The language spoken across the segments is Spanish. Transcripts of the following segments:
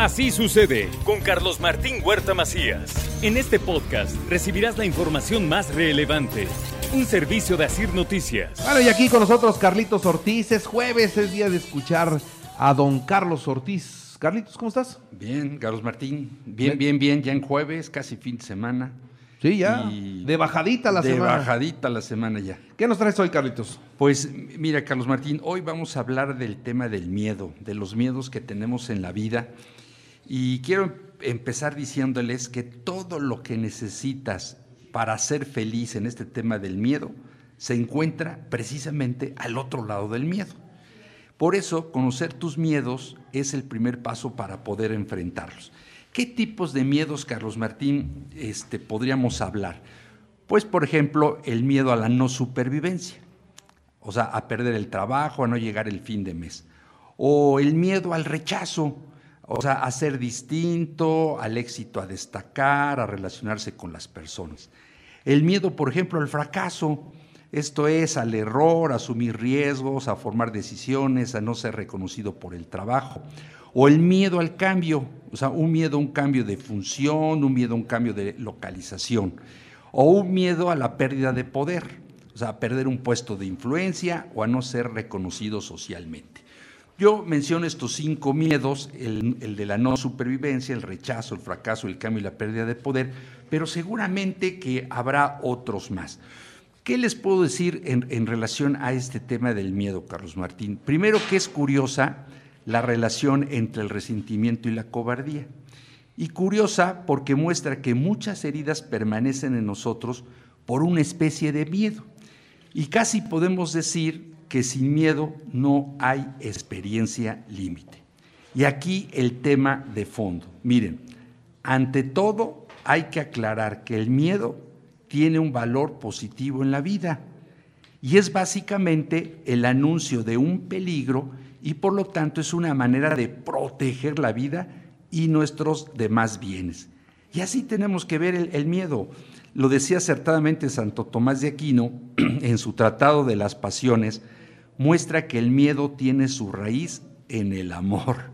Así sucede con Carlos Martín Huerta Macías. En este podcast recibirás la información más relevante. Un servicio de Asir Noticias. Bueno, y aquí con nosotros Carlitos Ortiz. Es jueves, es día de escuchar a don Carlos Ortiz. Carlitos, ¿cómo estás? Bien, Carlos Martín. Bien, bien, bien. Ya en jueves, casi fin de semana. Sí, ya. Y de bajadita la de semana. bajadita la semana ya. ¿Qué nos traes hoy, Carlitos? Pues mira, Carlos Martín, hoy vamos a hablar del tema del miedo, de los miedos que tenemos en la vida. Y quiero empezar diciéndoles que todo lo que necesitas para ser feliz en este tema del miedo se encuentra precisamente al otro lado del miedo. Por eso, conocer tus miedos es el primer paso para poder enfrentarlos. ¿Qué tipos de miedos, Carlos Martín, este, podríamos hablar? Pues, por ejemplo, el miedo a la no supervivencia, o sea, a perder el trabajo, a no llegar el fin de mes. O el miedo al rechazo, o sea, a ser distinto, al éxito a destacar, a relacionarse con las personas. El miedo, por ejemplo, al fracaso, esto es al error, a asumir riesgos, a formar decisiones, a no ser reconocido por el trabajo. O el miedo al cambio, o sea, un miedo a un cambio de función, un miedo a un cambio de localización. O un miedo a la pérdida de poder, o sea, a perder un puesto de influencia o a no ser reconocido socialmente. Yo menciono estos cinco miedos, el, de la no supervivencia, el rechazo, el fracaso, el cambio y la pérdida de poder, pero seguramente que habrá otros más. ¿Qué les puedo decir en, en, relación a este tema del miedo, Carlos Martín? Primero que es curiosa la relación entre el resentimiento y la cobardía. Y curiosa porque muestra que muchas heridas permanecen en nosotros por una especie de miedo. Y casi podemos decir que sin miedo no hay experiencia límite. Y aquí el tema de fondo. Miren, ante todo hay que aclarar que el miedo tiene un valor positivo en la vida y es básicamente el anuncio de un peligro y por lo tanto es una manera de proteger la vida y nuestros demás bienes. Y así tenemos que ver el, miedo. Lo decía acertadamente Santo Tomás de Aquino en su Tratado de las Pasiones, muestra que el miedo tiene su raíz en el amor.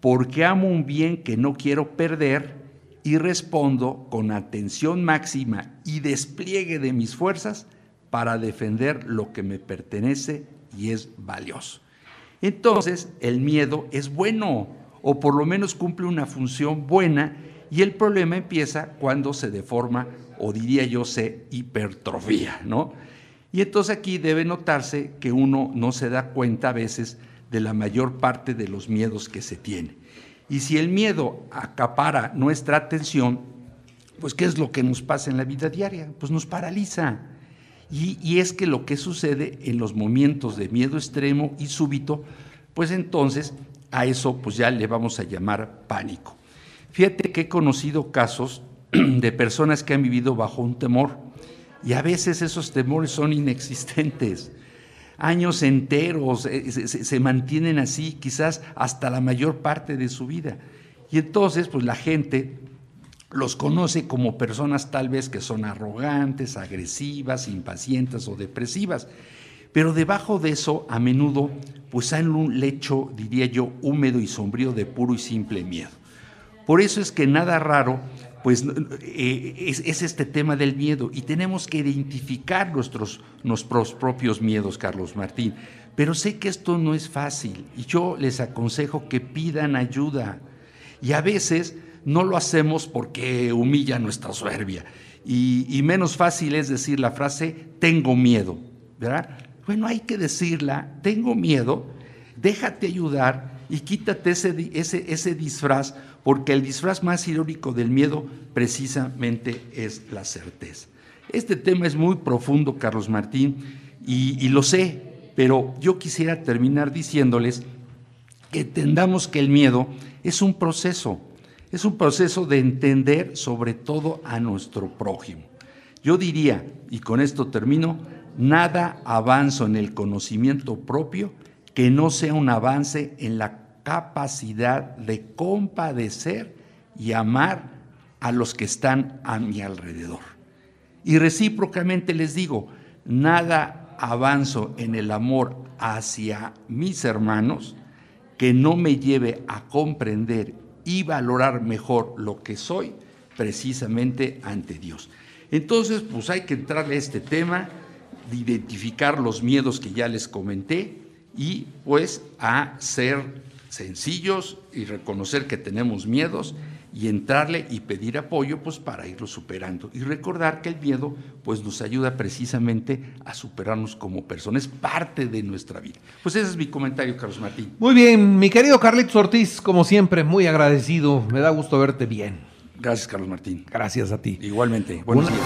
Porque amo un bien que no quiero perder y respondo con atención máxima y despliegue de mis fuerzas para defender lo que me pertenece y es valioso. Entonces, el miedo es bueno, o por lo menos cumple una función buena, y el problema empieza cuando se deforma, o diría yo, se hipertrofía, ¿no? Y entonces aquí debe notarse que uno no se da cuenta a veces de la mayor parte de los miedos que se tiene. Y si el miedo acapara nuestra atención, pues ¿qué es lo que nos pasa en la vida diaria? Pues nos paraliza. Y, y, es que lo que sucede en los momentos de miedo extremo y súbito, pues entonces a eso pues ya le vamos a llamar pánico. Fíjate que he conocido casos de personas que han vivido bajo un temor y a veces esos temores son inexistentes años enteros, eh, se, se, mantienen así, quizás hasta la mayor parte de su vida. Y entonces, pues la gente los conoce como personas tal vez que son arrogantes, agresivas, impacientes o depresivas. Pero debajo de eso, a menudo, pues hay un lecho, diría yo, húmedo y sombrío de puro y simple miedo. Por eso es que nada raro pues eh, es, es, este tema del miedo y tenemos que identificar nuestros, nuestros propios miedos, Carlos Martín. Pero sé que esto no es fácil y yo les aconsejo que pidan ayuda. Y a veces no lo hacemos porque humilla nuestra soberbia. Y, y menos fácil es decir la frase, tengo miedo, ¿verdad? Bueno, hay que decirla, tengo miedo, déjate ayudar y quítate ese, ese, ese disfraz, porque el disfraz más irónico del miedo precisamente es la certeza. Este tema es muy profundo, Carlos Martín, y, lo sé, pero yo quisiera terminar diciéndoles que entendamos que el miedo es un proceso, es un proceso de entender sobre todo a nuestro prójimo. Yo diría, y con esto termino, nada avanzo en el conocimiento propio que no sea un avance en la capacidad de compadecer y amar a los que están a mi alrededor. Y recíprocamente les digo, nada avanzo en el amor hacia mis hermanos que no me lleve a comprender y valorar mejor lo que soy precisamente ante Dios. Entonces, pues hay que entrarle a este tema, de identificar los miedos que ya les comenté y pues a ser sencillos y reconocer que tenemos miedos y entrarle y pedir apoyo pues para irlo superando y recordar que el miedo pues nos ayuda precisamente a superarnos como personas, es parte de nuestra vida. Pues ese es mi comentario, Carlos Martín. Muy bien, mi querido Carlitos Ortiz, como siempre, muy agradecido, me da gusto verte bien. Gracias, Carlos Martín. Gracias a ti. Igualmente. Buenos días.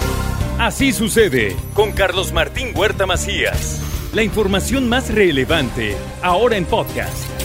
Así sucede con Carlos Martín Huerta Macías. La información más relevante ahora en podcast.